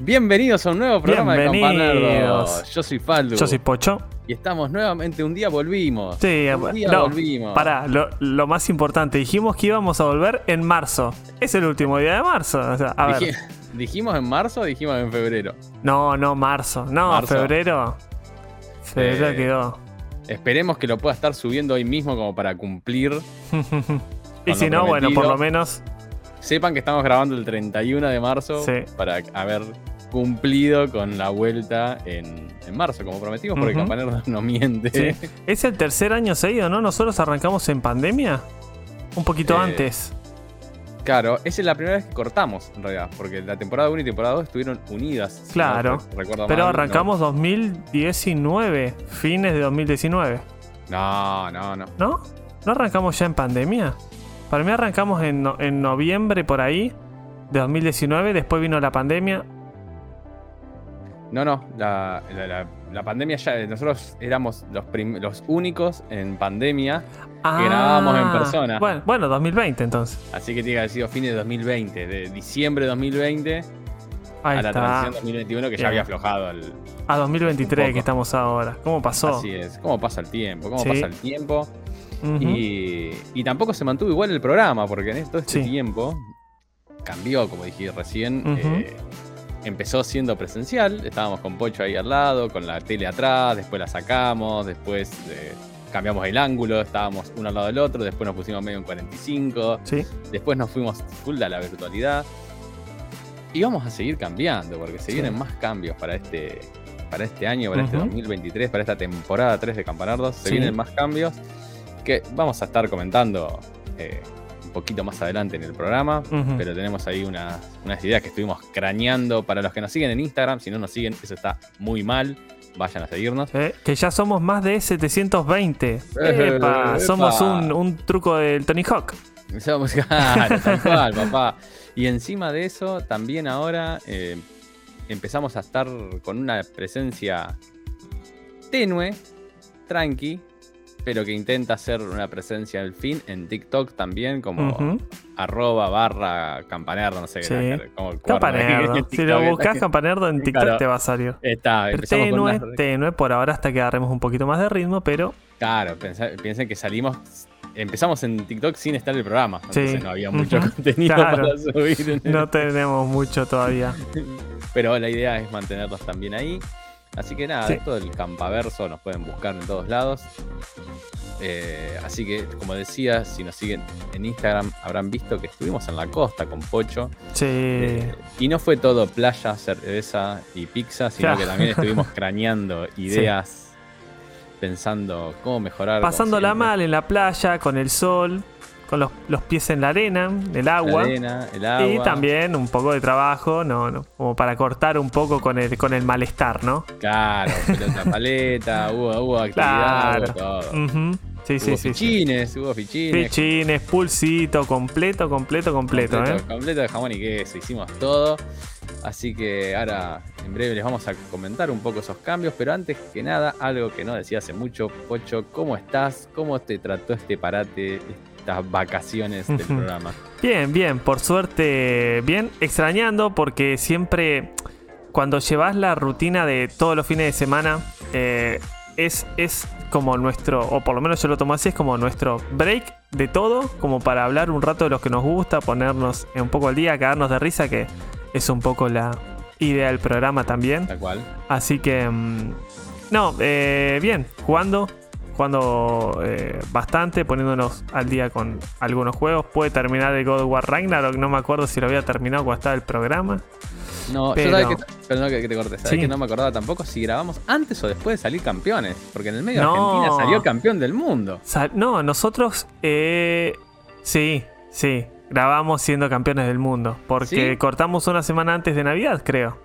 Bienvenidos a un nuevo programa de. Campanerdos. Yo soy Faldu. Yo soy Pocho. Y estamos nuevamente, un día volvimos. Sí, un día no, volvimos. Pará, lo, lo más importante, dijimos que íbamos a volver en marzo. Es el último día de marzo. o sea, a ver. Dij- ¿Dijimos en marzo o dijimos en febrero? No, no, marzo. No, Marzo. febrero. Febrero Eh, quedó. Esperemos que lo pueda estar subiendo hoy mismo como para cumplir. y si no, bueno, por lo menos. Sepan que estamos grabando el 31 de marzo Sí. para haber cumplido con la vuelta en, en marzo, como prometimos, porque Ujú. Campanerdos no miente. Sí. Es el tercer año seguido, ¿no? Nosotros arrancamos en pandemia. Un poquito Eh, antes. Claro, esa es la primera vez que cortamos, en realidad, porque la temporada 1 y temporada 2 estuvieron unidas. si Claro. no recuerdo Pero mal, arrancamos 2019, fines de 2019. No, no, no. ¿No? ¿No arrancamos ya en pandemia? Para mí arrancamos en, no- en noviembre por ahí de 2019, después vino la pandemia. No, no, la, la- la- la pandemia ya. Nosotros éramos los, únicos en pandemia, Ah, grabábamos en persona. Bueno, bueno, 2020 entonces. así que tiene que haber sido fines de 2020, de diciembre de 2020 Ahí a la está. transición 2021 que Bien. ya había aflojado el. A 2023 Un poco. que estamos ahora. ¿Cómo pasó? Así es, cómo pasa el tiempo, cómo Sí. pasa el tiempo. Y, y tampoco se mantuvo igual el programa, porque en todo este Sí. tiempo cambió, como dije recién. Eh, empezó siendo presencial, estábamos con Pocho ahí al lado, con la tele atrás, después la sacamos, después eh, cambiamos el ángulo, estábamos uno al lado del otro, después nos pusimos medio en 45, Sí. después nos fuimos full a la virtualidad. Y vamos a seguir cambiando, porque se Sí. vienen más cambios para este, para este año, para este Ujú. 2023, para esta temporada 3 de Campanardos. Se Sí. vienen más cambios que vamos a estar comentando eh, un poquito más adelante en el programa. Pero tenemos ahí unas, unas ideas que estuvimos craneando. Para los que nos siguen en Instagram, si no nos siguen, eso está muy mal. Vayan a seguirnos. Eh, que ya somos más de 720. Eh, Epa, epa. somos un, un truco del Tony Hawk. Somos, claro, tal cual, papá. Y encima de eso, también ahora eh, empezamos a estar con una presencia tenue, tranqui, pero que intenta ser una presencia al fin en TikTok también, como arroba barra campanerdo, no sé Sí. qué. Como Campanerdo. Si lo buscas Campanerdo en TikTok Claro. te va a salir. Está, Pero tenue, unas- tenue por ahora hasta que agarremos un poquito más de ritmo, pero Claro, piensen que salimos. Empezamos en TikTok sin estar el programa. Sí. Entonces no había mucho contenido Claro. para subir. no tenemos mucho todavía. Pero la idea es mantenerlos también ahí. Así que nada, Sí. esto del campaverso nos pueden buscar en todos lados. Eh, así que, como decía, si nos siguen en Instagram, habrán visto que estuvimos en la costa con Pocho. Sí. Eh, y no fue todo playa, cerveza y pizza, sino Claro. que también estuvimos craneando ideas, pensando cómo mejorar. Pasándola mal en la playa, con el sol, con los, los pies en la arena, el La agua. arena, el agua. Y también un poco de trabajo, no, no, como para cortar un poco con el, con el malestar, ¿no? Claro, pelota paleta, hubo, hubo actividad, Claro. hubo todo. Ujú. Sí, sí, hubo sí, sí. fichines, hubo fichines. Pichines, pulsito, completo, completo, completo, completo, ¿eh? completo de jamón y queso, hicimos todo. Así que ahora en breve les vamos a comentar un poco esos cambios, pero antes que nada, algo que no decía hace mucho, Pocho, ¿cómo estás? ¿Cómo te trató este parate, estas vacaciones del programa? Bien, bien, por suerte, bien, extrañando porque siempre cuando llevas la rutina de todos los fines de semana, eh, es, es como nuestro, o por lo menos yo lo tomo así, es como nuestro break de todo, como para hablar un rato de los que nos gusta, ponernos un poco al día, cagarnos de risa, que es un poco la idea del programa también. Tal cual. Así que, mm, no, eh, bien, jugando, jugando eh, bastante, poniéndonos al día con algunos juegos. Puede terminar el God of War Ragnarok, no me acuerdo si lo había terminado cuando estaba el programa. No, Pero- yo sabía que, que te corté, sabés Sí. que no me acordaba tampoco si grabamos antes o después de salir campeones, porque en el medio No. Argentina salió campeón del mundo. Sa- no, nosotros, eh, sí, sí, grabamos siendo campeones del mundo, porque ¿Sí? cortamos una semana antes de Navidad, creo.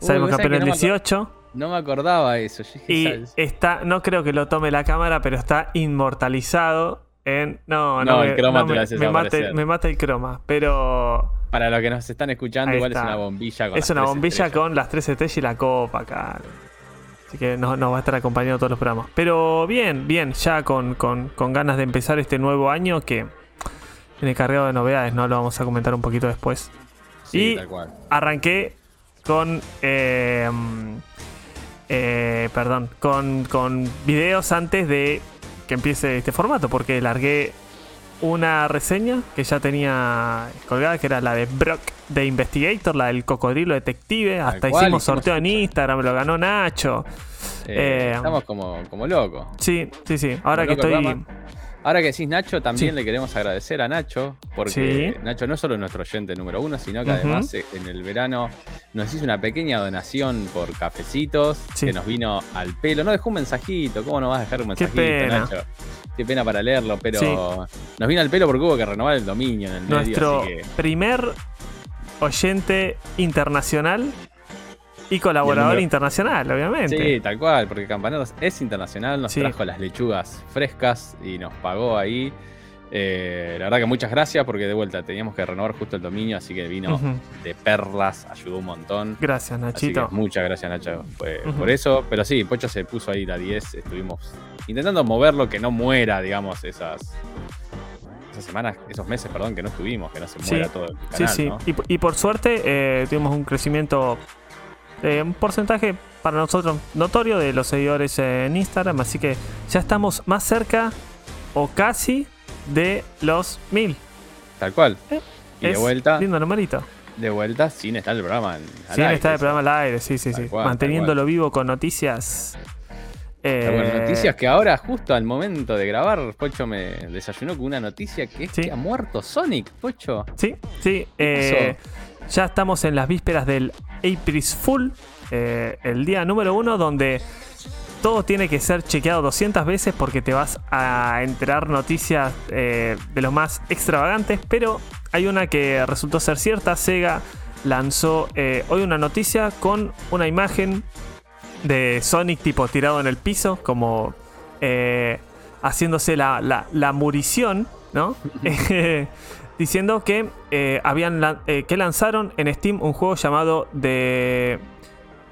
Salimos campeones el no me acuer- 18. No me acordaba eso. Yo dije, Y ¿sabes? está, no creo que lo tome la cámara, pero está inmortalizado en. No, no, No, el croma no te me- lo hace me, me mata el croma. Pero Para los que nos están escuchando, igual está. es una bombilla con es las una tres bombilla estrellas. con las tres estrellas y la copa acá. Así que nos, nos va a estar acompañando todos los programas. Pero bien, bien, ya con, con- con ganas de empezar este nuevo año que viene cargado de novedades, ¿no? Lo vamos a comentar un poquito después. Sí, y- tal cual. Arranqué con. eh, eh, perdón, con, con videos antes de que empiece este formato, porque largué una reseña que ya tenía colgada, que era la de Brock de Investigator, la del cocodrilo detective. Hasta cual, hicimos sorteo en Instagram, lo ganó Nacho. Eh, Eh, estamos como, como locos. Sí, sí, sí. Ahora que estoy. Ahora que decís Nacho, también Sí. le queremos agradecer a Nacho, porque Sí. Nacho no es solo nuestro oyente número uno, sino que además eh, en el verano nos hizo una pequeña donación por cafecitos, Sí. que nos vino al pelo. No dejó un mensajito, ¿cómo no vas a dejar un Qué mensajito, pena. Nacho? Qué pena para leerlo, pero nos vino al pelo porque hubo que renovar el dominio en el medio, Nuestro así que primer oyente internacional y colaborador número- internacional, obviamente. Sí, tal cual, porque Campaneros es internacional, nos Sí. trajo las lechugas frescas y nos pagó ahí. Eh, la verdad que muchas gracias porque de vuelta teníamos que renovar justo el dominio, así que vino de perlas, ayudó un montón. Gracias, Así que Nachito. muchas gracias Nacho pues, Ujú. por eso. Pero sí, Pocho se puso ahí la 10, estuvimos intentando moverlo, que no muera, digamos, esas, esas semanas, esos meses, perdón, que no estuvimos, que no se Sí. muera todo el Sí, canal, sí. ¿no? Y, y por suerte eh, tuvimos un crecimiento, eh, un porcentaje para nosotros notorio de los seguidores en Instagram, así que ya estamos más cerca o casi de los mil. Tal cual. Eh, y de vuelta, Lindo numerito. de vuelta, sin estar el programa al Sí, aire, está el programa al aire, sí, sí, Tal sí. cual, Manteniéndolo vivo con noticias. Pero bueno, eh, noticias que ahora, justo al momento de grabar, Pocho me desayunó con una noticia que es Sí. que ha muerto Sonic, Pocho. Sí, sí. eh, ya estamos en las vísperas del April Full, eh, el día número uno, donde todo tiene que ser chequeado 200 veces porque te vas a enterar noticias eh, de los más extravagantes, pero hay una que resultó ser cierta. Sega lanzó eh, hoy una noticia con una imagen de Sonic tipo tirado en el piso, como eh, haciéndose la, la, la murición, ¿no? Diciendo que eh, habían eh, que lanzaron en Steam un juego llamado The,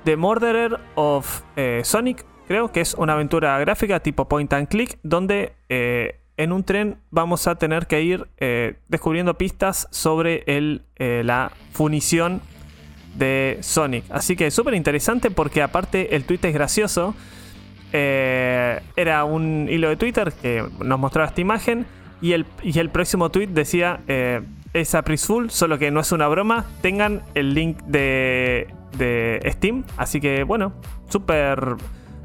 The Murderer of Sonic, creo que es una aventura gráfica tipo point and click, donde en un tren vamos a tener que ir descubriendo pistas sobre el, la funición de Sonic. Así que súper interesante porque aparte el tweet es gracioso. Eh, era un hilo de Twitter que nos mostraba esta imagen y el, y el próximo tweet decía eh, es April Fool, solo que no es una broma. Tengan el link de, de Steam. Así que bueno, súper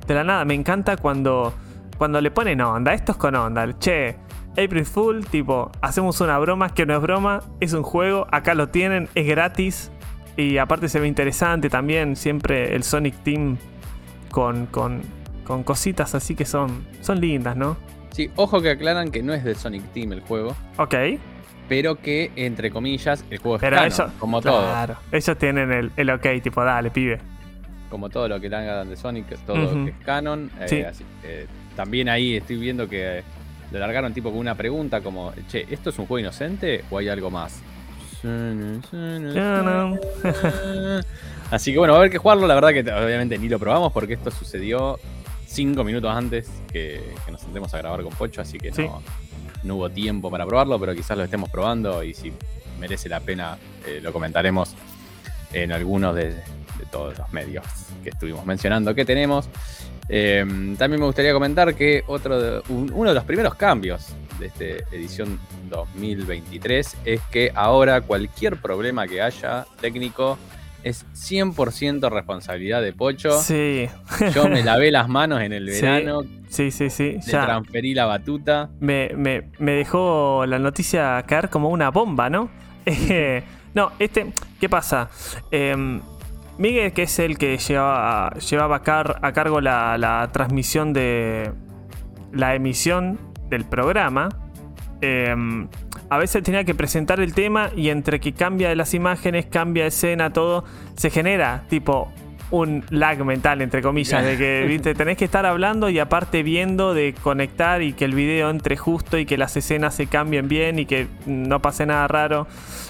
de la nada. Me encanta cuando, cuando le ponen onda. Esto es con onda. Che, April Fool, tipo, hacemos una broma que no es broma, es un juego, acá lo tienen, es gratis. Y aparte se ve interesante también, siempre el Sonic Team con, con, con cositas así que son, son lindas, ¿no? Sí, ojo que aclaran que no es de Sonic Team el juego, Ok. pero que, entre comillas, el juego es canon, ellos, como todo. claro, ellos tienen el, el ok, tipo, dale, pibe. Como todo lo que hagan de Sonic, es todo que es canon. eh, Sí. así, eh, también ahí estoy viendo que eh, lo largaron tipo con una pregunta como, che, ¿esto es un juego inocente o hay algo más? Así que bueno, va a haber que jugarlo. La verdad que obviamente ni lo probamos porque esto sucedió cinco minutos antes que, que nos sentemos a grabar con Pocho, así que Sí. no, no hubo tiempo para probarlo, pero quizás lo estemos probando y si merece la pena eh, lo comentaremos en algunos de, de todos los medios que estuvimos mencionando que tenemos. Eh, también me gustaría comentar que otro de- un- uno de los primeros cambios de esta edición 2023 es que ahora cualquier problema que haya técnico es 100% responsabilidad de Pocho. Sí, Yo me lavé las manos en el Sí, verano, sí, sí, sí. le Ya transferí la batuta. me, me- me dejó la noticia caer como una bomba, ¿no? Eh, no, este, ¿qué pasa? Em, Miguel, que es el que llevaba, llevaba a, car- a cargo la, la transmisión de la emisión del programa, em, a veces tenía que presentar el tema y entre que cambia las imágenes, cambia escena, todo, se genera tipo un lag mental, entre comillas, de que ¿viste? tenés que estar hablando y aparte viendo de conectar y que el video entre justo y que las escenas se cambien bien y que no pase nada raro.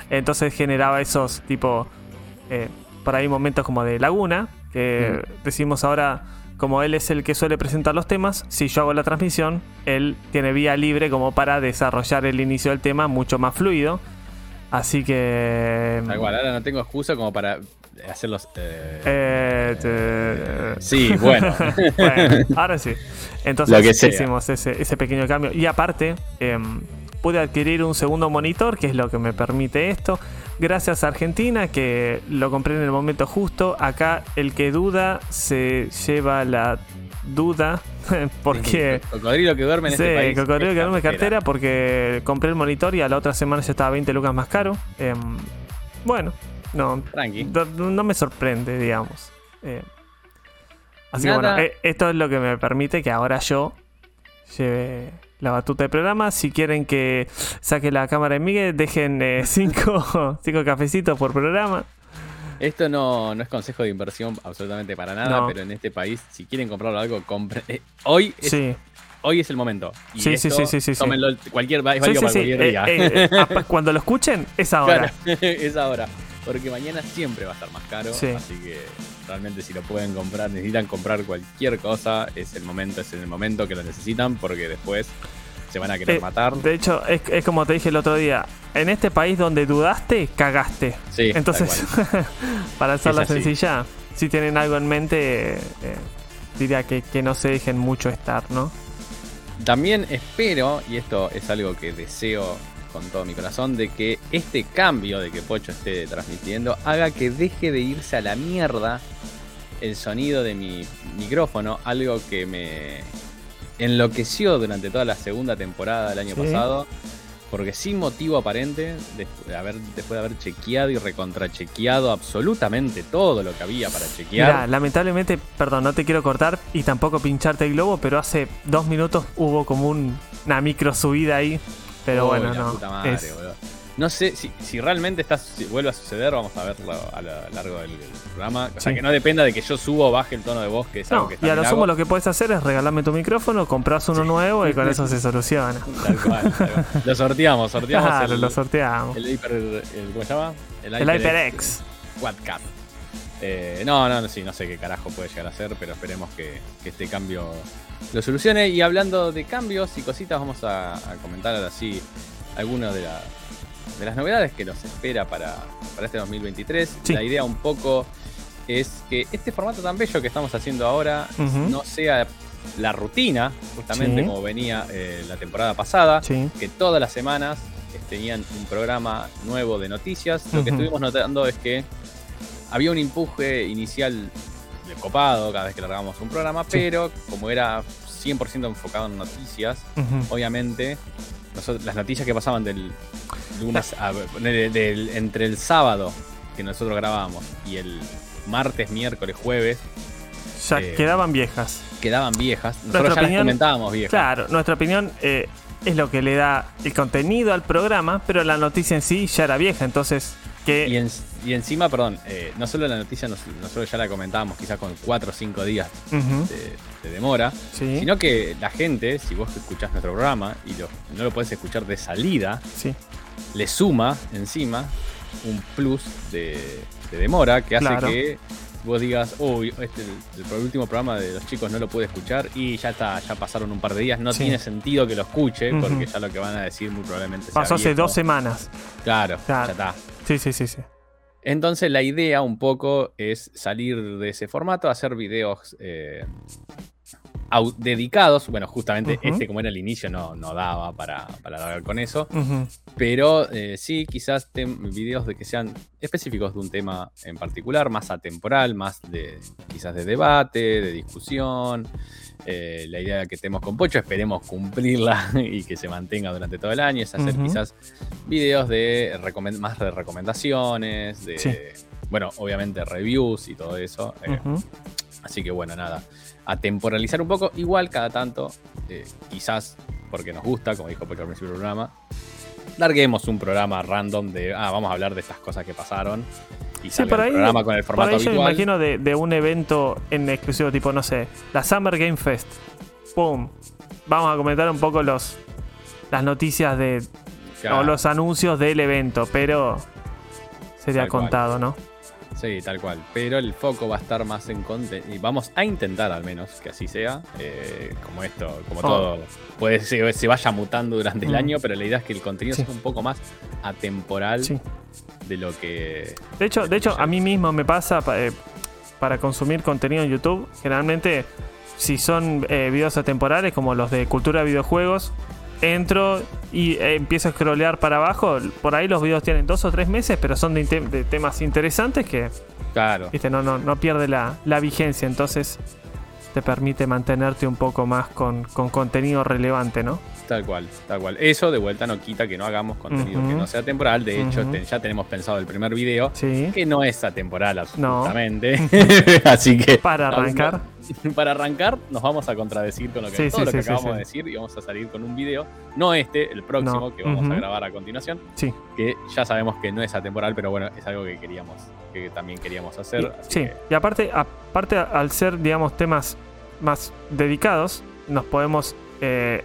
Entonces generaba esos tipo, eh, por ahí momentos como de laguna, que decimos ahora, como él es el que suele presentar los temas, si yo hago la transmisión, él tiene vía libre como para desarrollar el inicio del tema mucho más fluido. Así que. Tal cual, ahora no tengo excusa como para hacer los. eh, Eh, Sí, bueno. Bueno, ahora sí. Entonces Lo que sea. hicimos ese, ese pequeño cambio. Y aparte, em, pude adquirir un segundo monitor, que es lo que me permite esto. Gracias a Argentina, que lo compré en el momento justo. Acá el que duda se lleva la duda. Porque. Cocodrilo que duerme en Sí, este país. cocodrilo que no me cartera porque compré el monitor y a la otra semana ya estaba 20 lucas más caro. Em, bueno, no, Tranqui. no, no me sorprende, digamos. Eh, así Nada- que bueno, eh, esto es lo que me permite que ahora yo lleve la batuta del programa. Si quieren que saque la cámara de Miguel, dejen eh, cinco, cinco cafecitos por programa. Esto no, no es consejo de inversión absolutamente para nada, No. pero en este país, si quieren comprar algo, compren. eh, hoy, es, Sí, hoy es el momento. Y Sí, sí, esto, sí, sí, sí, sí. Tómenlo cualquier, es válido para cualquier Eh, día. eh, cuando lo escuchen, es ahora. Claro, es ahora. Porque mañana siempre va a estar más caro. Sí. Así que realmente si lo pueden comprar, necesitan comprar cualquier cosa, es el momento, es en el momento que lo necesitan, porque después se van a querer Eh, matar. De hecho, es, es como te dije el otro día. En este país donde dudaste, cagaste. Sí, Entonces, para hacerla sencilla, si tienen algo en mente, eh, diría que, que no se dejen mucho estar, ¿no? También espero, y esto es algo que deseo con todo mi corazón, de que este cambio de que Pocho esté transmitiendo haga que deje de irse a la mierda el sonido de mi micrófono, algo que me enloqueció durante toda la segunda temporada del año Sí. pasado, porque sin motivo aparente, después de haber, después de haber chequeado y recontrachequeado absolutamente todo lo que había para chequear. Mira, lamentablemente, perdón, no te quiero cortar y tampoco pincharte el globo, pero hace dos minutos hubo como un- una micro subida ahí. Pero bueno, no. madre, es-. No sé si, si realmente está, si vuelve a suceder, vamos a verlo a lo largo del, del programa. O sea, Sí. que no dependa de que yo subo o baje el tono de voz, que es algo no, que y a lo sumo lo que puedes hacer es regalarme tu micrófono, compras uno nuevo y con eso se soluciona. Tal cual, tal cual. Lo sorteamos, sorteamos Claro, el, lo sorteamos. el Hyper, el- ¿cómo se llama? El HyperX. Quadcap. Eh, no, no, sí, no sé qué carajo puede llegar a ser, pero esperemos que, que este cambio lo solucione. Y hablando de cambios y cositas, vamos a, a comentar ahora sí algunas de, la- de las novedades que nos espera para, para este 2023. Sí. La idea un poco es que este formato tan bello que estamos haciendo ahora no sea la rutina, justamente Sí. como venía eh, la temporada pasada Sí. que todas las semanas tenían un programa nuevo de noticias. Lo que estuvimos notando es que había un empuje inicial de copado cada vez que largábamos un programa, pero como era 100% enfocado en noticias, obviamente nosotros- las noticias que pasaban del lunes a- de- entre el sábado que nosotros grabábamos y el martes, miércoles, jueves Ya Eh, quedaban viejas. quedaban viejas. Nuestra Nosotros ya las comentábamos viejas. Claro, nuestra opinión eh, es lo que le da el contenido al programa, pero la noticia en sí ya era vieja, entonces que en- y encima, perdón, eh, no solo la noticia, nos- nosotros ya la comentábamos quizás con 4 o 5 días de, de demora, sí, sino que la gente, si vos escuchás nuestro programa y lo- no lo podés escuchar de salida, sí, le suma encima un plus de, de demora que hace Claro. que vos digas, uy, este, el, el último programa de los chicos no lo pude escuchar y ya está, ya pasaron un par de días, no Sí. tiene sentido que lo escuche porque ya lo que van a decir muy probablemente sea pasó hace dos semanas. Claro, Claro. ya está. Sí, sí, sí, sí. Entonces la idea un poco es salir de ese formato, hacer videos eh, dedicados. Bueno, justamente Ujú. este como era el inicio no, no daba para, para largar con eso. Ujú, Pero eh, sí, quizás videos de que sean específicos de un tema en particular, más atemporal, más de quizás de debate, de discusión. Eh, la idea que tenemos con Pocho, esperemos cumplirla y que se mantenga durante todo el año, es hacer Ujú. quizás videos de más de recomendaciones, de, Sí. bueno, obviamente reviews y todo eso. eh. Así que bueno, nada, a temporalizar un poco, igual cada tanto, eh, quizás porque nos gusta, como dijo Pocho al principio del programa, larguemos un programa random de, ah, vamos a hablar de estas cosas que pasaron. Y Sí, por el ahí- programa con el Por formato ahí yo me imagino de, de un evento en exclusivo, tipo, no sé, la Summer Game Fest. ¡Pum! Vamos a comentar un poco los las noticias de Claro. o los anuncios del evento, pero sería Tal cual. contado, ¿no? Sí, tal cual. Pero el foco va a estar más en contenido. Y vamos a intentar al menos que así sea. eh, como esto, como Oh. todo. Puede ser se vaya mutando durante el Mm. año, pero la idea es que el contenido Sí. sea un poco más atemporal Sí. de lo que. De hecho, de hecho, a mí mismo me pasa pa- eh, para consumir contenido en YouTube. Generalmente, si son eh, videos atemporales, como los de cultura de videojuegos, entro y eh, empiezo a scrollear para abajo. Por ahí los videos tienen dos o tres meses, pero son de, temas interesantes que Claro. viste, no, no, no pierde la, la vigencia. Entonces, te permite mantenerte un poco más con, con contenido relevante, ¿no? Tal cual, tal cual. Eso de vuelta no quita que no hagamos contenido que no sea temporal. De hecho, te- ya tenemos pensado el primer video Sí. que no es atemporal No. absolutamente. Así que Para arrancar. para arrancar nos vamos a contradecir con lo que, Sí, todo sí, lo que sí, acabamos de decir y vamos a salir con un video, no este, el próximo No. que vamos a grabar a continuación, Sí. que ya sabemos que no es atemporal, pero bueno, es algo que queríamos, que también queríamos hacer. Y- sí, que- y aparte, aparte al ser, digamos, temas más dedicados, nos podemos eh,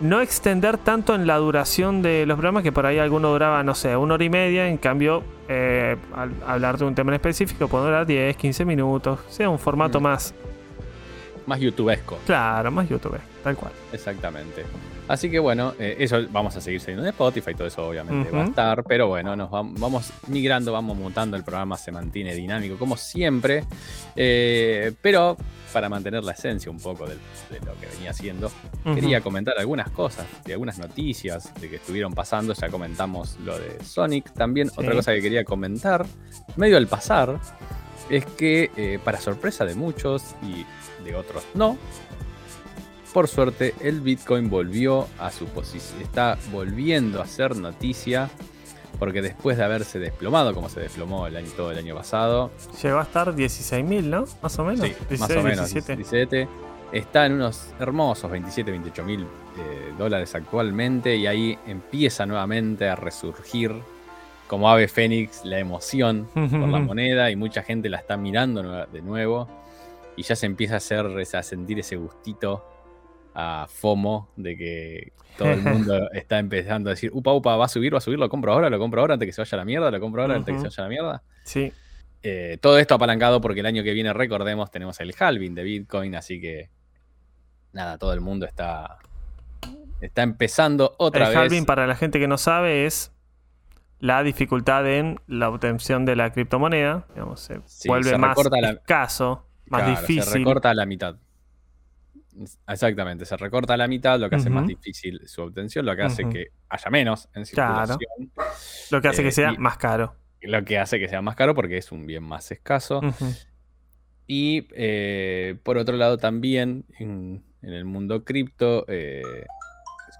no extender tanto en la duración de los programas, que por ahí alguno duraba, no sé, una hora y media, en cambio, eh, al hablar de un tema en específico, puede durar 10, 15 minutos, sea un formato Mm. más, más youtubesco. claro, más YouTube, tal cual. Exactamente. Así que bueno, eh, eso vamos a seguir saliendo en Spotify, todo eso obviamente va a estar, pero bueno, nos vam- vamos migrando, vamos mutando, el programa se mantiene dinámico como siempre, eh, pero para mantener la esencia un poco de, lo que venía haciendo, quería comentar algunas cosas, de algunas noticias de que estuvieron pasando, ya comentamos lo de Sonic, también Sí. otra cosa que quería comentar, medio al pasar, es que eh, para sorpresa de muchos y de otros no, por suerte, el Bitcoin volvió a su posición. Está volviendo a ser noticia. Porque después de haberse desplomado, como se desplomó el año, todo el año pasado, Llegó a estar 16.000, ¿no? Más o menos. sí, 16, más o menos, 17. 17, está en unos hermosos 27, 28 mil eh, dólares actualmente. Y ahí empieza nuevamente a resurgir como ave fénix la emoción por la moneda. Y mucha gente la está mirando de nuevo. Y ya se empieza a, hacer, a sentir ese gustito a FOMO de que todo el mundo está empezando a decir, upa, upa, va a subir, va a subir, lo compro ahora, lo compro ahora antes que se vaya a la mierda, lo compro ahora antes que se vaya a la mierda. Sí, Eh, todo esto apalancado porque el año que viene, recordemos, tenemos el halving de Bitcoin, así que nada, todo el mundo está, está empezando otra el vez. halving, para la gente que no sabe, es la dificultad en la obtención de la criptomoneda. Digamos, se Sí, vuelve se más la- escaso, más Claro, difícil. Se recorta a la mitad. Exactamente, se recorta a la mitad, lo que hace más difícil su obtención, lo que hace que haya menos en Claro. circulación, lo que hace eh, que sea y- más caro. lo que hace que sea más caro porque es un bien más escaso. Y eh, por otro lado también en, en el mundo cripto eh,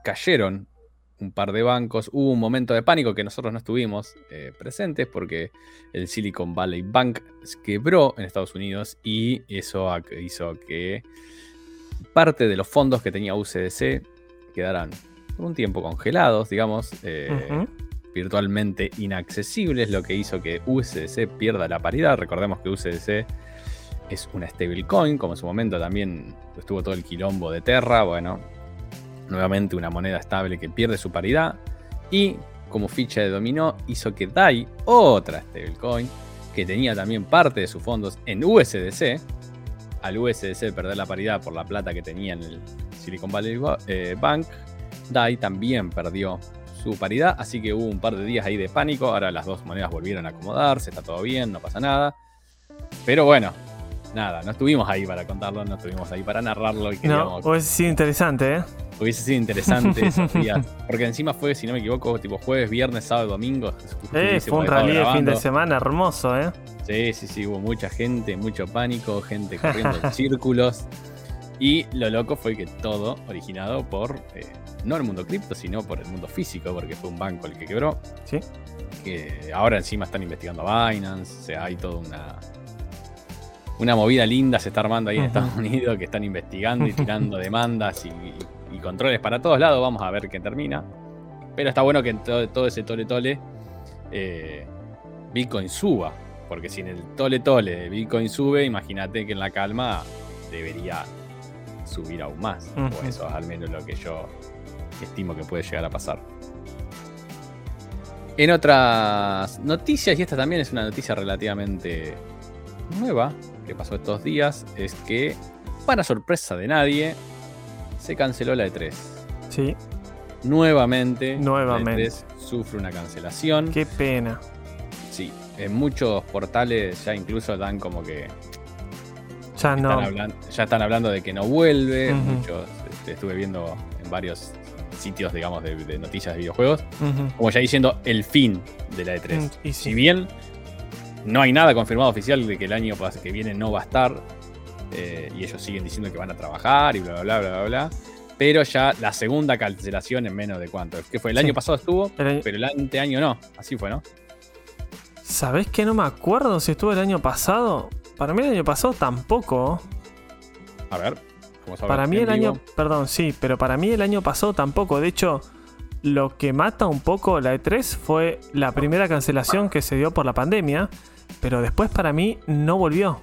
cayeron un par de bancos. Hubo un momento de pánico que nosotros no estuvimos eh, presentes porque el Silicon Valley Bank quebró en Estados Unidos y eso hizo que parte de los fondos que tenía UCDC quedaran por un tiempo congelados, digamos. eh, virtualmente inaccesibles, lo que hizo que USDC pierda la paridad. Recordemos que USDC es una stablecoin, como en su momento también estuvo todo el quilombo de Terra. Bueno, nuevamente una moneda estable que pierde su paridad. Y como ficha de dominó, hizo que DAI, otra stablecoin, que tenía también parte de sus fondos en USDC, al USDC perder la paridad por la plata que tenía en el Silicon Valley eh, Bank, DAI también perdió su paridad, así que hubo un par de días ahí de pánico, ahora las dos monedas volvieron a acomodarse, está todo bien, no pasa nada. Pero bueno, nada, no estuvimos ahí para contarlo, no estuvimos ahí para narrarlo y No, sido interesante, ¿eh? Hubiese sido interesante esos días, porque encima fue, si no me equivoco, tipo jueves, viernes, sábado, domingo. Eh, fue un rally de fin de semana hermoso, ¿eh? Sí, sí, sí, hubo mucha gente, mucho pánico, gente corriendo en círculos. Y lo loco fue que todo originado por, eh, no el mundo cripto, sino por el mundo físico, porque fue un banco el que quebró. Sí. Que ahora encima están investigando a Binance, o sea, hay toda una, una movida linda se está armando ahí en. Estados Unidos, que están investigando y tirando demandas y, y- y controles para todos lados. Vamos a ver qué termina. Pero está bueno que en todo, todo ese tole tole eh, Bitcoin suba. Porque si en el tole tole Bitcoin sube, imagínate que en la calma debería subir aún más. O eso es al menos lo que yo estimo que puede llegar a pasar. En otras noticias, y esta también es una noticia relativamente nueva que pasó estos días, es que, para sorpresa de nadie, se canceló la E3. Sí. Nuevamente, Nuevamente. la E3 sufre una cancelación. Qué pena. Sí, en muchos portales ya incluso dan como que Ya no. ya están hablando de que no vuelve. Muchos este, estuve viendo en varios sitios, digamos, de, de noticias de videojuegos, como ya diciendo el fin de la E3. Mm, y sí. Si bien no hay nada confirmado oficial de que el año que viene no va a estar, eh, y ellos siguen diciendo que van a trabajar y bla, bla, bla, bla, bla, bla, pero ya la segunda cancelación en menos de cuánto. Que fue el Sí. año pasado estuvo, pero el anteaño no. Así fue, ¿no? ¿Sabés que no me acuerdo si estuvo el año pasado? Para mí el año pasado tampoco. A ver. ¿cómo sabes? Para mí el año, perdón, sí, pero para mí el año pasado tampoco. De hecho, lo que mata un poco la E3 fue la primera cancelación que se dio por la pandemia, pero después para mí no volvió.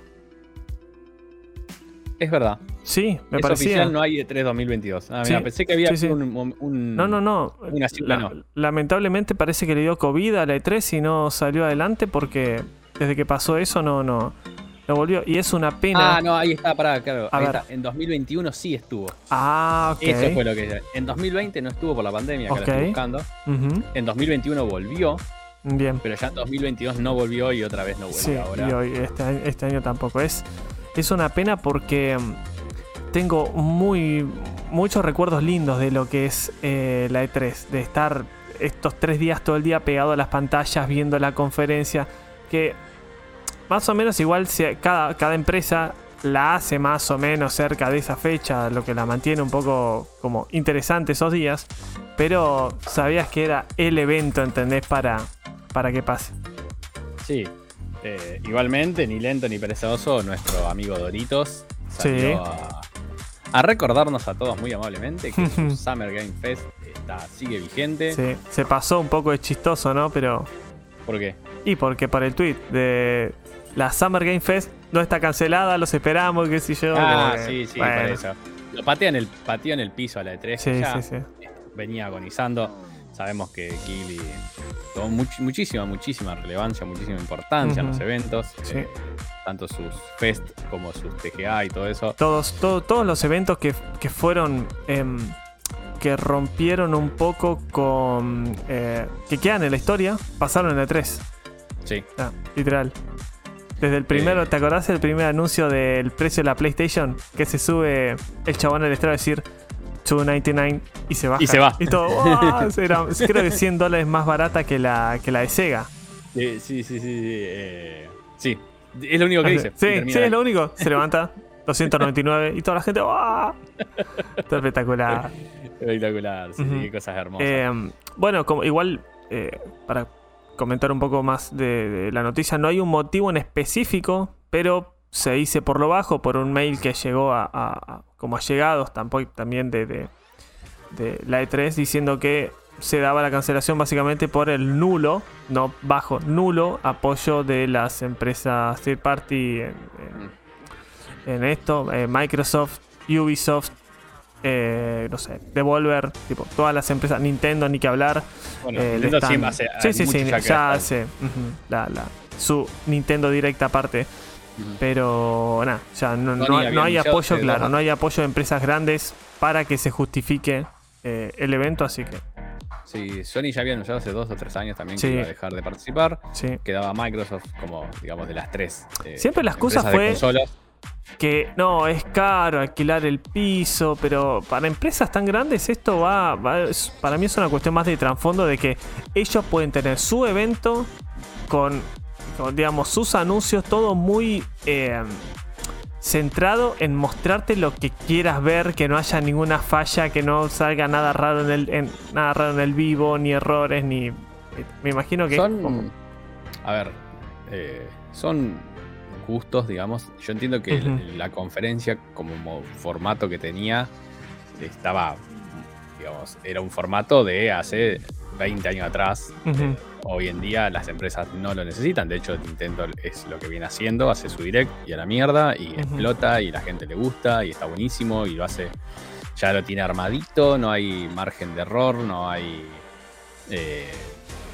Es verdad. Sí, me es parecía. oficial, no hay E3 2022. Ah, Sí, mira, pensé que había sí, sí. un, un- No, no, no. Una cifra La- no. Lamentablemente parece que le dio COVID a la E3 y no salió adelante porque desde que pasó eso no, no, no volvió. Y es una pena. Ah, no, ahí está, pará, claro. Ahí está. En 2021 sí estuvo. Ah, ok. Eso fue lo que. En 2020 no estuvo por la pandemia, que la estoy buscando. En 2021 volvió, Bien. pero ya en 2022 no volvió y otra vez no vuelve Sí, ahora. y hoy, este, año, este año tampoco. Es, es una pena porque mm, tengo muy muchos recuerdos lindos de lo que es eh, la E3, de estar estos tres días todo el día pegado a las pantallas viendo la conferencia, que más o menos igual cada, cada empresa la hace más o menos cerca de esa fecha, lo que la mantiene un poco como interesante esos días, pero sabías que era el evento, ¿entendés? Para, para que pase. Sí. Eh, igualmente, ni lento ni perezoso, nuestro amigo Doritos salió Sí. a, a recordarnos a todos muy amablemente que su Summer Game Fest está, sigue vigente. Sí, se pasó un poco de chistoso, ¿no? Pero. ¿Por qué? Y porque por el tweet de la Summer Game Fest no está cancelada, los esperamos, qué sé yo. Ah, que- sí, sí, bueno, por eso. Lo patea en el, pateó en el piso a la E3. Sí, ya sí, sí. venía agonizando. Sabemos que Kili much- muchísima, muchísima relevancia, muchísima importancia en los eventos. Sí. eh, tanto sus fest como sus TGA y todo eso. Todos, todo- todos los eventos que, que fueron. em, que rompieron un poco con. eh, que quedan en la historia, pasaron en la 3. Sí. Ah, literal. Desde el primero. ¿te acordás del primer anuncio del precio de la PlayStation? Que se sube el chabón al estrado a decir 299 y se baja. Y se va. Y todo, ¡guau! Era, creo que 100 dólares más barata que la, que la de Sega. Sí, sí, sí, sí. sí, eh, sí. Es lo único que dice. Sí, sí, es lo único. Se levanta, 299 y toda la gente, ¡guau! Está espectacular. Espectacular, sí, sí, qué cosas hermosas. Eh, bueno, como igual, eh, para comentar un poco más de, de la noticia, no hay un motivo en específico, pero se dice por lo bajo, por un mail que llegó a, a- a- como allegados tampoco, también de, de- de la E3, diciendo que se daba la cancelación básicamente por el nulo, no bajo, nulo apoyo de las empresas third party en, en- en esto, eh, Microsoft, Ubisoft, eh, no sé, Devolver, tipo, todas las empresas, Nintendo, ni que hablar. bueno, eh, Nintendo sí hace- sí, sí, ya hace ujú, la, la- su Nintendo Direct aparte. Pero nada, no, Sony no- no hay apoyo, claro, no hay apoyo de empresas grandes para que se justifique eh, el evento, así que Sí, Sony ya había anunciado hace dos o tres años también Sí. que iba a dejar de participar. sí. Quedaba Microsoft como, digamos, de las tres. eh, Siempre la excusa empresas de fue-. Que no, es caro alquilar el piso, pero para empresas tan grandes esto va, va- es- para mí es una cuestión más de trasfondo de que ellos pueden tener su evento con, digamos, sus anuncios, todo muy eh, centrado en mostrarte lo que quieras ver, que no haya ninguna falla, que no salga nada raro en el, en- nada raro en el vivo, ni errores, ni... Me imagino que... como- Son. A ver. eh, son gustos, digamos. Yo entiendo que Ujú. la conferencia, como mo- formato que tenía, estaba. Digamos, era un formato de hace 20 años atrás. Ujú. Hoy en día las empresas no lo necesitan. De hecho, Nintendo es lo que viene haciendo. Hace su direct y a la mierda. Y explota. Y la gente le gusta. Y está buenísimo. Y lo hace. Ya lo tiene armadito. No hay margen de error. No hay. eh,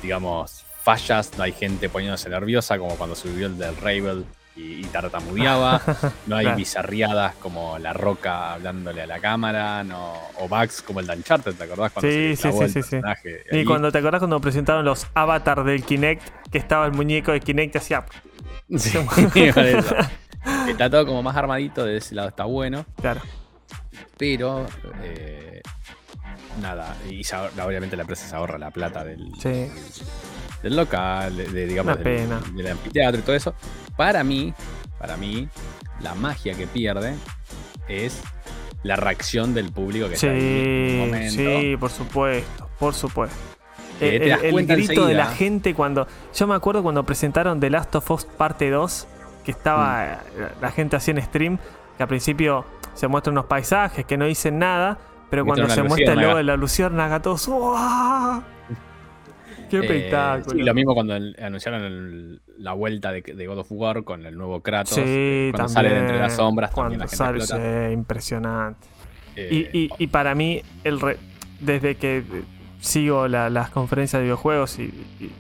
digamos, fallas, no hay gente poniéndose nerviosa como cuando subió el del Ravel y, y tartamudeaba, no hay Claro. bizarriadas como La Roca hablándole a la cámara, no, o bugs como el de Uncharted, ¿te acordás? Cuando Sí, se sí, sí, el sí, sí. personaje Y ahí? cuando te acordás cuando presentaron los avatars del Kinect, que estaba el muñeco de Kinect y hacía. Sí. Está todo como más armadito, de ese lado está bueno. Claro. pero eh, nada, y se ahorra- obviamente la empresa se ahorra la plata del, Sí. del local, de, de, digamos, Una del, pena. del anfiteatro y todo eso. Para mí, para mí, la magia que pierde es la reacción del público que está ahí en Sí, un momento. sí, por supuesto, por supuesto. Eh, el, el grito de la gente cuando. Yo me acuerdo cuando presentaron The Last of Us parte 2, que estaba eh, la gente así en stream, que al principio se muestran unos paisajes que no dicen nada, pero cuando se muestra el logo de la luciérnaga, todos. ¡Uah! ¡Qué Eh, espectáculo! sí, lo mismo cuando el- anunciaron el- la vuelta de, de God of War con el nuevo Kratos. Sí, eh, cuando también. sale de entre las sombras, también Cuando la sale, explota. sí, impresionante. Eh, Y, y- y para mí, el re- desde que eh, sigo la- las conferencias de videojuegos y, y,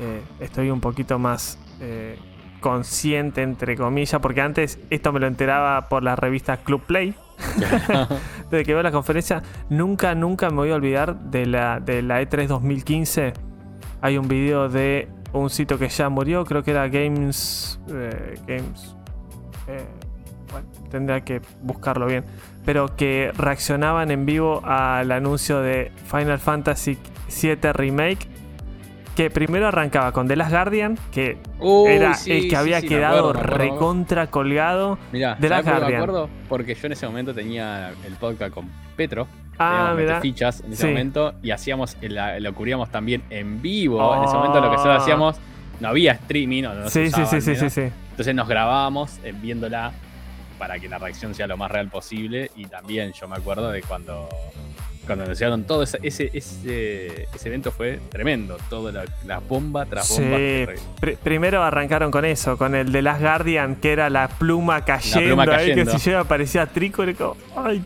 eh, estoy un poquito más eh, consciente, entre comillas, porque antes esto me lo enteraba por la revista Club Play. Desde que veo la conferencia, nunca, nunca me voy a olvidar de la, de la E E3 2015. Hay un video de un sitio que ya murió, creo que era Games. eh, Games. eh, bueno, tendría que buscarlo bien. Pero que reaccionaban en vivo al anuncio de Final Fantasy VII Remake. Que primero arrancaba con The Last Guardian, que era sí, el que había sí, quedado recontra colgado. Mirá, de la ¿sabés por qué me Guardian. acuerdo? Porque yo en ese momento tenía el podcast con Petro. Ah, teníamos mira. Metefichas en ese momento y hacíamos, lo cubríamos también en vivo. En ese Oh. momento lo que nosotros hacíamos, no había streaming, no, sí, sí, sí, sí, sí. Entonces nos grabábamos eh, viéndola para que la reacción sea lo más real posible. Y también yo me acuerdo de cuando, cuando anunciaron todo ese, ese, ese, ese evento fue tremendo. Toda la, la bomba tras Sí, bomba. Pri- primero arrancaron con eso, con el de Last Guardian, que era la pluma cayendo, pluma ahí, que cayendo. si llega parecía como, ay,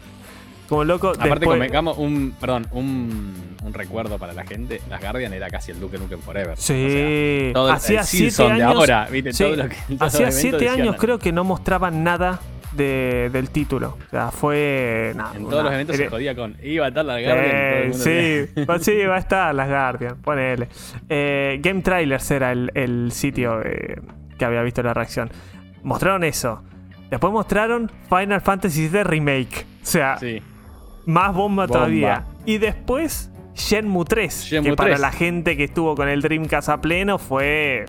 como loco. Aparte, convengamos un, perdón, un, un recuerdo para la gente. Las Guardian era casi el Duke Nukem Forever. Sí, todo el- hacía el siete Silson de años. ahora, ¿viste? sí, Todo lo que- todos los hacía siete años creo que no mostraban nada de- del título. O sea, fue. nada, En una- todos los eventos se jodía con. Iba a estar la Guardian. Eh, sí, sí, va a estar las Guardian, ponele. Eh, Game Trailers era el, el sitio eh, que había visto la reacción. Mostraron eso. Después mostraron Final Fantasy VII Remake. O sea, Sí. más bomba, Bomba. todavía. Y después Shenmue 3. Shenmue que para 3. la gente que estuvo con el Dreamcast a pleno fue.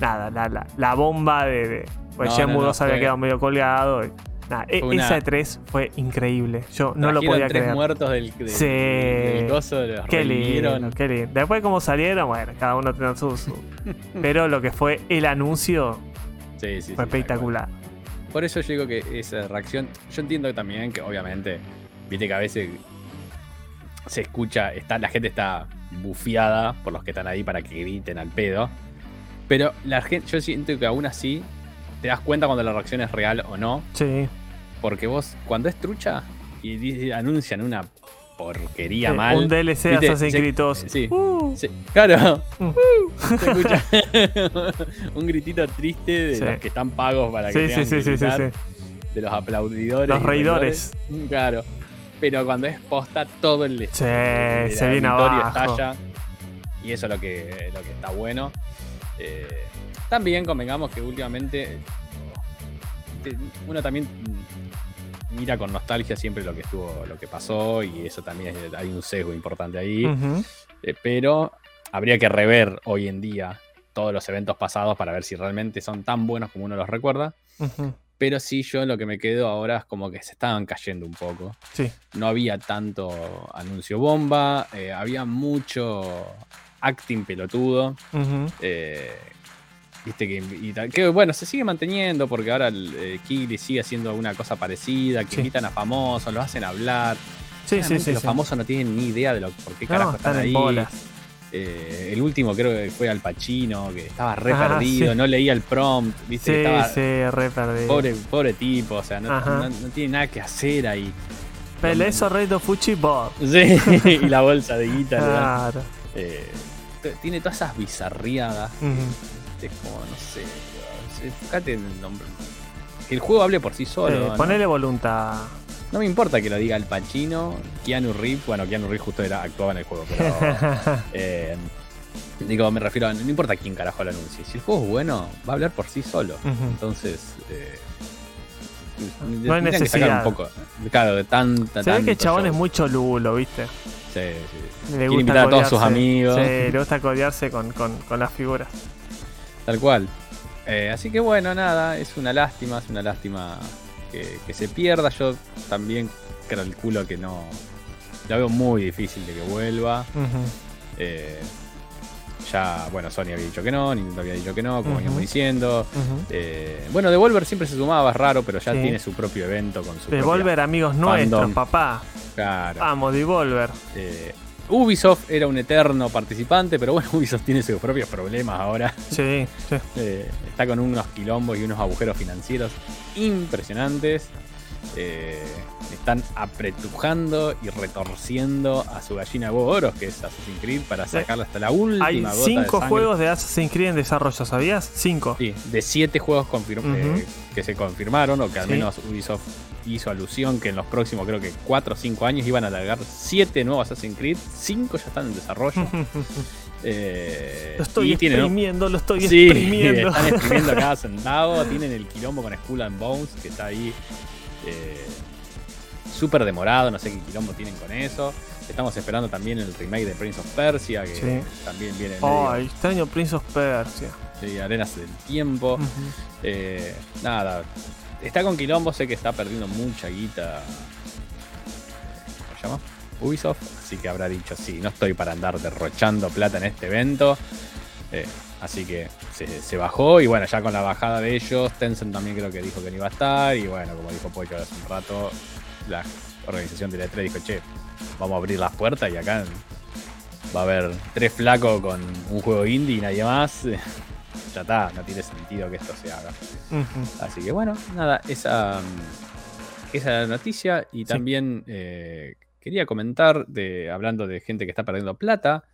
Nada, la, la, la bomba de. de pues No, Shenmue no, no, 2 había quedado medio colgado. y- e- una- Esa E3 fue increíble. Yo no lo podía tres creer. muertos del, del, Sí. del los Qué lindo, qué lindo. Después como salieron, bueno, cada uno tiene su... su- Pero lo que fue el anuncio Sí, sí, sí, fue espectacular. Por eso yo digo que esa reacción. Yo entiendo también que, obviamente, viste que a veces se escucha, está, la gente está bufiada por los que están ahí para que griten al pedo. Pero la gente, yo siento que aún así te das cuenta cuando la reacción es real o no. Sí. Porque vos, cuando es trucha y anuncian una porquería Eh, mal. Un DLC de. Assassin's Creed 2. sí. Uh, Sí, claro. Uh, se escucha un gritito triste de Sí. los que están pagos para que sí, sí, sí, sí, sí, sí. de los aplaudidores. Los reidores. reidores. Claro. Pero cuando es posta, todo el Sí, el se viene abajo. estalla. Y eso es lo que, lo que está bueno. Eh, también convengamos que últimamente te- uno también mira con nostalgia siempre lo que estuvo, lo que pasó, y eso también es- hay un sesgo importante ahí. Eh, pero habría que rever hoy en día todos los eventos pasados para ver si realmente son tan buenos como uno los recuerda. Pero sí, yo lo que me quedo ahora es como que se estaban cayendo un poco. Sí. No había tanto anuncio bomba, eh, había mucho acting pelotudo. Eh, Viste que, y tal- que, bueno, se sigue manteniendo porque ahora el eh, Kigli sigue haciendo alguna cosa parecida, que Sí. invitan a famosos, los hacen hablar. Sí, sí, los famosos no tienen ni idea de lo, por qué No, carajo están, ahí. bolas. Eh, el último creo que fue Al Pacino, que estaba re Ah, perdido, no leía el prompt, viste, Sí, estaba sí, re perdido. pobre, pobre tipo, o sea, no, Ajá. no- no tiene nada que hacer ahí. Pelezo Redo Fuchi Bob. Sí, y la bolsa de guita. Claro. Eh, tiene todas esas bizarriadas. Es como, no sé. weón, Fíjate en el nombre. Que el juego hable por sí solo. Eh, ¿no? ponele voluntad. No me importa que lo diga Al Pacino, Keanu Reeves. Bueno, Keanu Reeves justo era, actuaba en el juego, pero. eh, digo, me refiero a. No importa quién carajo lo anuncie. Si el juego es bueno, va a hablar por sí solo. Entonces. Eh, No hay tendrían que sacar necesidad. un poco. Claro, de tanta. Se ve que el chabón show. es muy cholulo, ¿viste? Sí, sí. Le Quiere gusta invitar a todos sus amigos. Sí, le gusta codearse con, con, con las figuras. Tal cual. Eh, así que bueno, nada, es una lástima, es una lástima que, que se pierda. Yo también calculo que no. La veo muy difícil de que vuelva. Eh, ya, bueno, Sony había dicho que no, Nintendo había dicho que no, como Ujú. veníamos diciendo. Eh, bueno, Devolver siempre se sumaba, es raro, pero ya Sí. tiene su propio evento con su Devolver, amigos nuestros, papá. Claro. Vamos, Devolver. Ubisoft era un eterno participante, pero bueno, Ubisoft tiene sus propios problemas ahora. Sí, sí. Eh, está con unos quilombos y unos agujeros financieros impresionantes. Eh, están apretujando y retorciendo a su gallina Boros, que es Assassin's Creed, para sacarla hasta la última Hay gota de cinco juegos de Assassin's Creed en desarrollo, ¿sabías? Cinco. Sí, de siete juegos eh, que se confirmaron, o que al Sí. menos Ubisoft hizo alusión que en los próximos, creo que 4 o 5 años, iban a alargar siete nuevos Assassin's Creed. Cinco ya están en desarrollo. Eh, lo estoy exprimiendo, lo estoy Sí, exprimiendo. están exprimiendo cada centavo. Tienen el quilombo con Skull and Bones, que está ahí eh, súper demorado. No sé qué quilombo tienen con eso. Estamos esperando también el remake de Prince of Persia, que Sí. también viene medio, Ay, extraño Prince of Persia. sí, Arenas del Tiempo. Eh, nada, está con quilombo. Sé que está perdiendo mucha guita. ¿Cómo se llama? Ubisoft. Así que habrá dicho, sí, no estoy para andar derrochando plata en este evento. Eh, así que se, se bajó y bueno, ya con la bajada de ellos, Tencent también creo que dijo que no iba a estar y bueno, como dijo Pocho hace un rato, la organización de la 3 dijo, che, vamos a abrir las puertas y acá va a haber tres flacos con un juego indie y nadie más. ya está, no tiene sentido que esto se haga. Así que bueno, nada, esa, mm, esa era la noticia. Y también eh, quería comentar, de, hablando de gente que está perdiendo plata,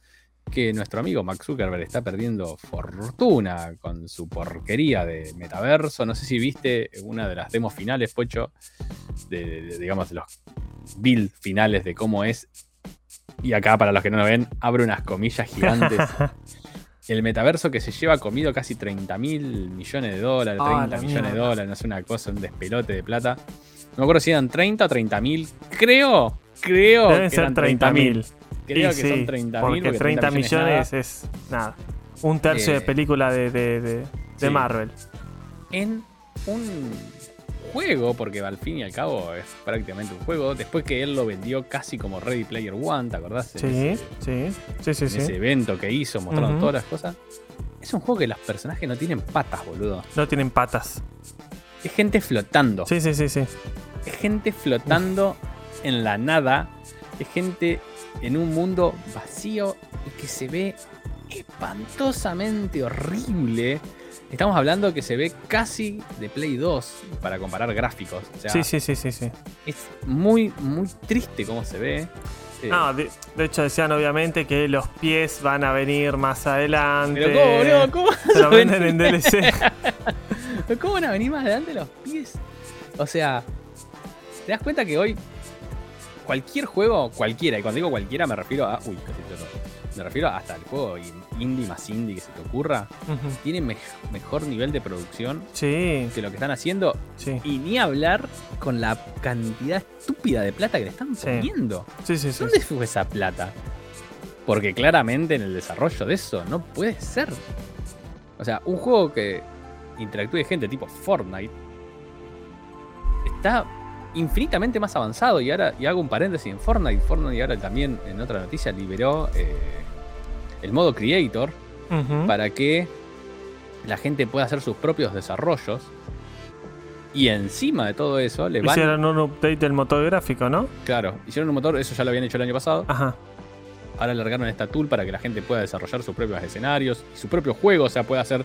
que nuestro amigo Max Zuckerberg está perdiendo fortuna con su porquería de metaverso. No sé si viste una de las demos finales, Pocho, de, de- de, digamos, de los build finales de cómo es. Y acá, para los que no lo ven, abre unas comillas gigantes. El metaverso que se lleva comido casi 30 mil millones de dólares, Ah, 30 la millones de mierda. dólares, no es una cosa, un despelote de plata. No me acuerdo si eran 30 o 30 mil. Creo, creo Deben que ser eran 30 mil. Creo Y que sí, son 30 mil. Porque 30 millones es nada. Un tercio Eh, de película de, de, de- de sí. Marvel. en un juego, porque al fin y al cabo es prácticamente un juego, después que él lo vendió casi como Ready Player One, ¿te acordás? Sí, ese- sí, sí, sí, en sí. ese evento que hizo mostrando Ujú. todas las cosas. Es un juego que los personajes no tienen patas, boludo. No tienen patas. Es gente flotando. Sí, sí, sí, sí. Es gente flotando en la nada. Es gente en un mundo vacío y que se ve espantosamente horrible. Estamos hablando que se ve casi de Play 2 para comparar gráficos. O sea, Sí, sí, sí, sí, sí. es muy, muy triste cómo se ve. Eh, No, de, de hecho decían obviamente que los pies van a venir más adelante. pero ¿cómo, boludo? ¿Cómo Se lo venden en? DLC. Pero ¿Cómo van a venir más adelante los pies? O sea, ¿te das cuenta que hoy cualquier juego, cualquiera, y cuando digo cualquiera me refiero a. Uy, casi todo. Me refiero hasta el juego in- indie más indie que se te ocurra, tiene mej- mejor nivel de producción Sí, que lo que están haciendo. sí. Y ni hablar con la cantidad estúpida de plata que le están Sí. poniendo. Sí, sí, sí. ¿Dónde fue esa plata? Porque claramente en el desarrollo de eso no puede ser. O sea, un juego que interactúe gente tipo Fortnite está infinitamente más avanzado. Y ahora, y hago un paréntesis en Fortnite. Fortnite ahora también en otra noticia liberó eh, el modo Creator para que la gente pueda hacer sus propios desarrollos. Y encima de todo eso, le van. Hicieron un update del motor gráfico, ¿no? Claro, hicieron un motor, eso ya lo habían hecho el año pasado. Ajá. Ahora alargaron esta tool para que la gente pueda desarrollar sus propios escenarios y su propio juego, o sea, pueda hacer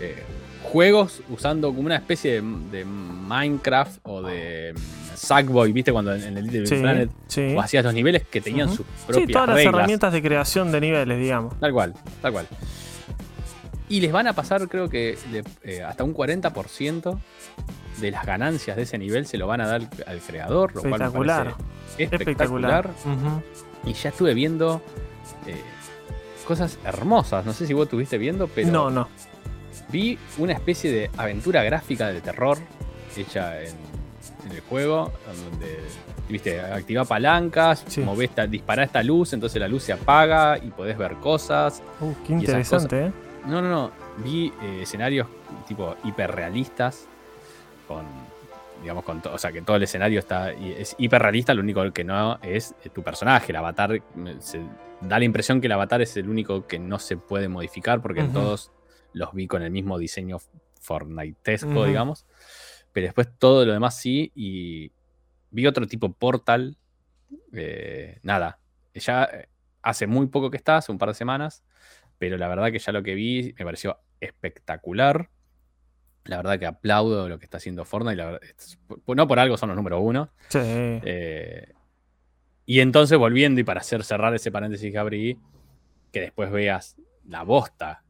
eh, juegos usando como una especie de, de Minecraft o de Sackboy, ¿viste? Cuando en, en el Little Sí, Planet sí. o hacías los niveles que tenían Ujú. sus propias Sí, todas las herramientas de creación de niveles, digamos. Tal cual, tal cual. Y les van a pasar, creo que de- eh, hasta un 40% de las ganancias de ese nivel se lo van a dar al creador, lo cual me Espectacular. parece espectacular. Espectacular. Y ya estuve viendo eh, cosas hermosas. No sé si vos estuviste viendo, pero No, no. vi una especie de aventura gráfica de terror hecha en, en el juego, donde viste, activa palancas, Sí. movés esta, dispará esta luz, entonces la luz se apaga y podés ver cosas. Uh, qué interesante, ¿eh? No, no, no. Vi eh, escenarios tipo hiperrealistas. Con. Digamos, con todo. O sea, que todo el escenario está. es hiperrealista, lo único que no es eh, tu personaje. El avatar. eh, Se da la impresión que el avatar es el único que no se puede modificar. Porque todos los vi con el mismo diseño Fortnitesco, digamos. Pero después todo lo demás sí. Y vi otro tipo Portal. eh, nada. Ya eh, hace muy poco que está, hace un par de semanas. Pero la verdad que ya lo que vi me pareció espectacular. La verdad que aplaudo lo que está haciendo Fortnite. La verdad, no por algo son los número uno. Sí. Eh, y entonces volviendo y para hacer cerrar ese paréntesis que abrí, que después veas la bosta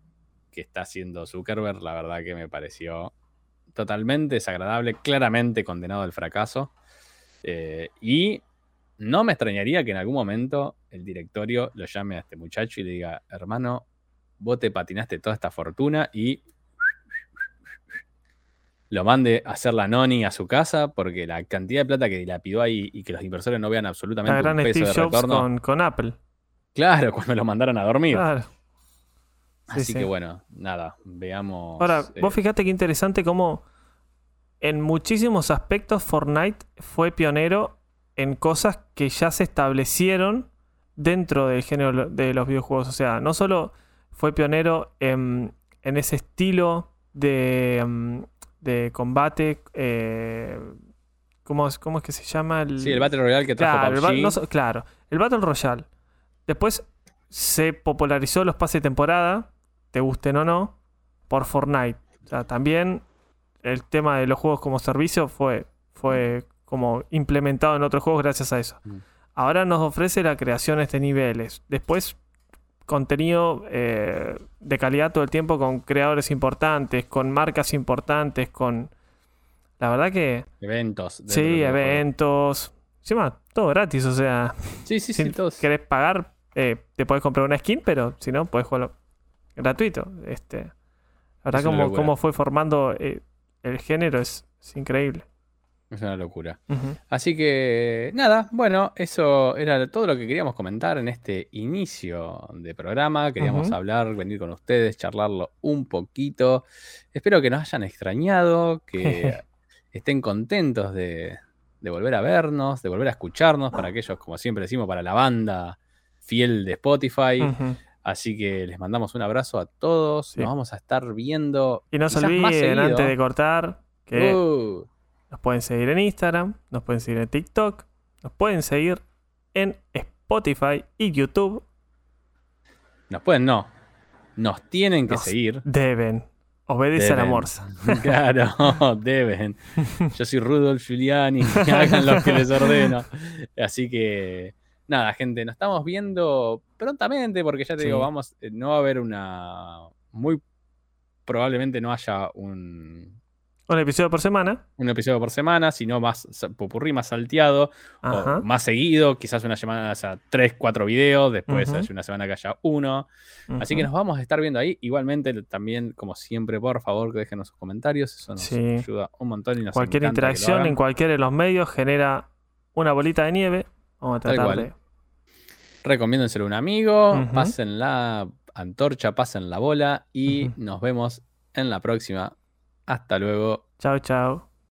que está haciendo Zuckerberg, la verdad que me pareció totalmente desagradable, claramente condenado al fracaso. Eh, y no me extrañaría que en algún momento el directorio lo llame a este muchacho y le diga, hermano, vos te patinaste toda esta fortuna y lo mande a hacer la noni a su casa porque la cantidad de plata que dilapidó ahí y que los inversores no vean absolutamente La gran un peso Steve de Jobs retorno. con, con Apple. Claro, cuando lo mandaron a dormir. Claro. Así sí. que bueno, nada, veamos. Ahora, eh, vos fijate qué interesante cómo en muchísimos aspectos Fortnite fue pionero en cosas que ya se establecieron dentro del género de los videojuegos. O sea, no solo fue pionero en, en ese estilo de, mm, de combate. eh, ¿cómo, es, ¿Cómo es que se llama? El, Sí, el Battle Royale que trajo Claro, el, no claro, el Battle Royale. Después se popularizó los pases de temporada, te gusten o no, por Fortnite. O sea, también el tema de los juegos como servicio fue, fue como implementado en otros juegos gracias a eso. Mm. Ahora nos ofrece la creación de niveles. Después contenido eh, de calidad todo el tiempo con creadores importantes, con marcas importantes, con... La verdad que... Eventos. Sí, eventos. Encima, todo gratis, o sea, Sí, sí, si sí, todos. querés pagar, eh, te podés comprar una skin, pero si no, podés jugarlo gratuito. Este, la verdad, como, cómo fue formando eh, el género es, es increíble. Es una locura. Así que nada, bueno, eso era todo lo que queríamos comentar en este inicio de programa. Queríamos hablar, venir con ustedes, charlarlo un poquito. Espero que nos hayan extrañado, que estén contentos de, de volver a vernos, de volver a escucharnos, para aquellos, como siempre decimos, para la banda fiel de Spotify. Ujú. Así que les mandamos un abrazo a todos. Sí. Nos vamos a estar viendo. Y no se olviden, antes de cortar, que Uh, nos pueden seguir en Instagram, nos pueden seguir en TikTok, nos pueden seguir en Spotify y YouTube. nos pueden, no. Nos tienen que Nos seguir. Deben. Obedece a la morsa. Claro, deben. Yo soy Rudolf Giuliani, hagan lo que les ordeno. Así que, nada, gente, nos estamos viendo prontamente, porque ya te Sí. digo, vamos, eh, no va a haber una. Muy probablemente no haya un, Un episodio por semana. un episodio por semana, sino más popurrí, más salteado, o más seguido, quizás una semana haya tres, cuatro videos, después Ujú. haya una semana que haya uno. Así que nos vamos a estar viendo ahí. Igualmente, también, como siempre, por favor, que dejen sus comentarios. Eso nos Sí. ayuda un montón y nos Cualquier interacción en cualquiera de los medios genera una bolita de nieve. Vamos a tratar de. Recomiéndenselo a un amigo, pasen la antorcha, pasen la bola y nos vemos en la próxima. Hasta luego. Chao, chao.